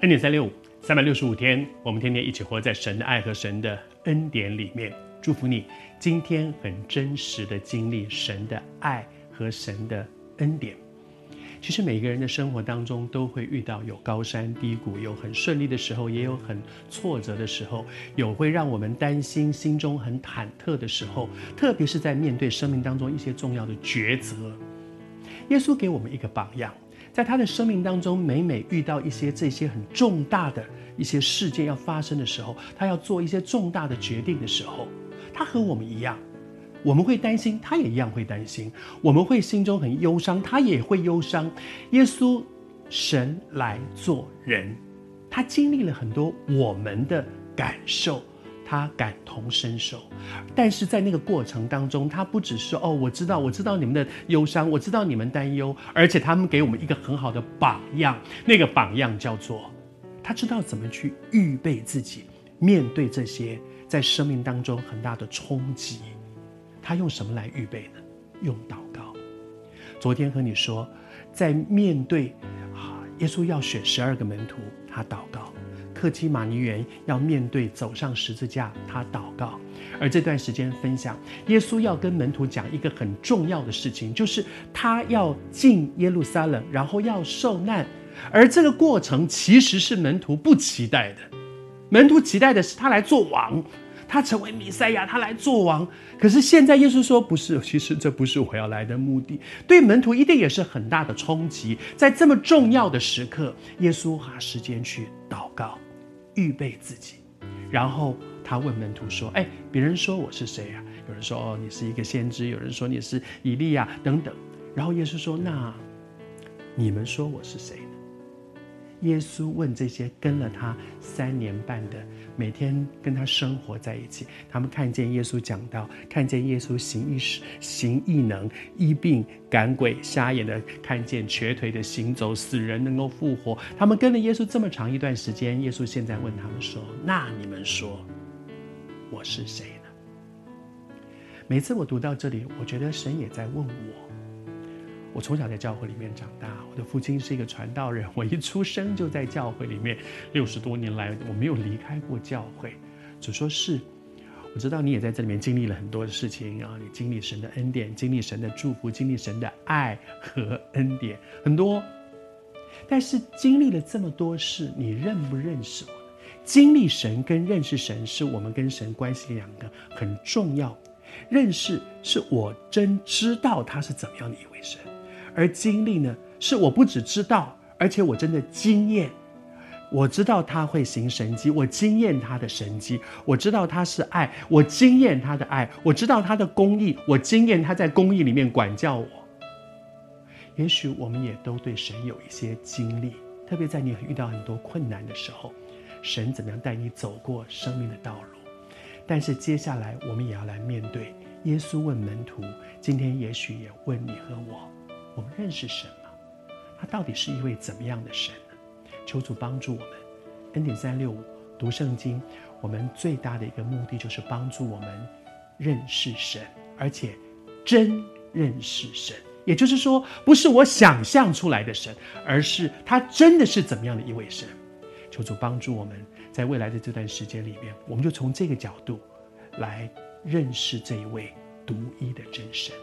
恩典三六五，三百六十五天，我们天天一起活在神的爱和神的恩典里面。祝福你，今天很真实的经历神的爱和神的恩典。其实每个人的生活当中都会遇到有高山低谷，有很顺利的时候，也有很挫折的时候，有会让我们担心、心中很忐忑的时候，特别是在面对生命当中一些重要的抉择。耶稣给我们一个榜样。在他的生命当中，每每遇到一些这些很重大的一些事件要发生的时候，他要做一些重大的决定的时候，他和我们一样，我们会担心，他也一样会担心；我们会心中很忧伤，他也会忧伤。耶稣，神来做人，他经历了很多我们的感受。他感同身受，但是在那个过程当中，他不只是哦，我知道，我知道你们的忧伤，我知道你们担忧，而且他们给我们一个很好的榜样。那个榜样叫做，他知道怎么去预备自己，面对这些在生命当中很大的冲击。他用什么来预备呢？用祷告。昨天和你说，在面对啊，耶稣要选十二个门徒，他祷告。客西马尼园要面对走上十字架，他祷告。而这段时间分享，耶稣要跟门徒讲一个很重要的事情，就是他要进耶路撒冷，然后要受难。而这个过程其实是门徒不期待的，门徒期待的是他来做王，他成为弥赛亚，他来做王。可是现在耶稣说不是，其实这不是我要来的目的。对门徒一定也是很大的冲击。在这么重要的时刻，耶稣花时间去祷告。预备自己，然后他问门徒说：“哎，别人说我是谁呀？有人说哦，你是一个先知；有人说你是以利亚等等。然后耶稣说：那你们说我是谁？”耶稣问这些跟了他三年半的，每天跟他生活在一起，他们看见耶稣讲道，看见耶稣行异事、行异能、医病赶鬼、瞎眼的看见、瘸腿的行走、死人能够复活。他们跟了耶稣这么长一段时间，耶稣现在问他们说：“那你们说我是谁呢？”每次我读到这里，我觉得神也在问我。我从小在教会里面长大，我的父亲是一个传道人，我一出生就在教会里面，六十多年来我没有离开过教会。主说是，我知道你也在这里面经历了很多的事情啊，你经历神的恩典，经历神的祝福，经历神的爱和恩典很多。但是经历了这么多事，你认不认识我？经历神跟认识神是我们跟神关系两个很重要。认识是我真知道他是怎么样的一位神。而经历呢，是我不只知道，而且我真的经验。我知道他会行神迹，我经验他的神迹；我知道他是爱，我经验他的爱；我知道他的公义，我经验他在公义里面管教我。也许我们也都对神有一些经历，特别在你遇到很多困难的时候，神怎么样带你走过生命的道路。但是接下来我们也要来面对。耶稣问门徒，今天也许也问你和我。我们认识神吗？他到底是一位怎么样的神呢？求主帮助我们。恩典三六五读圣经，我们最大的一个目的就是帮助我们认识神，而且真认识神。也就是说，不是我想象出来的神，而是他真的是怎么样的一位神。求主帮助我们，在未来的这段时间里面，我们就从这个角度来认识这一位独一的真神。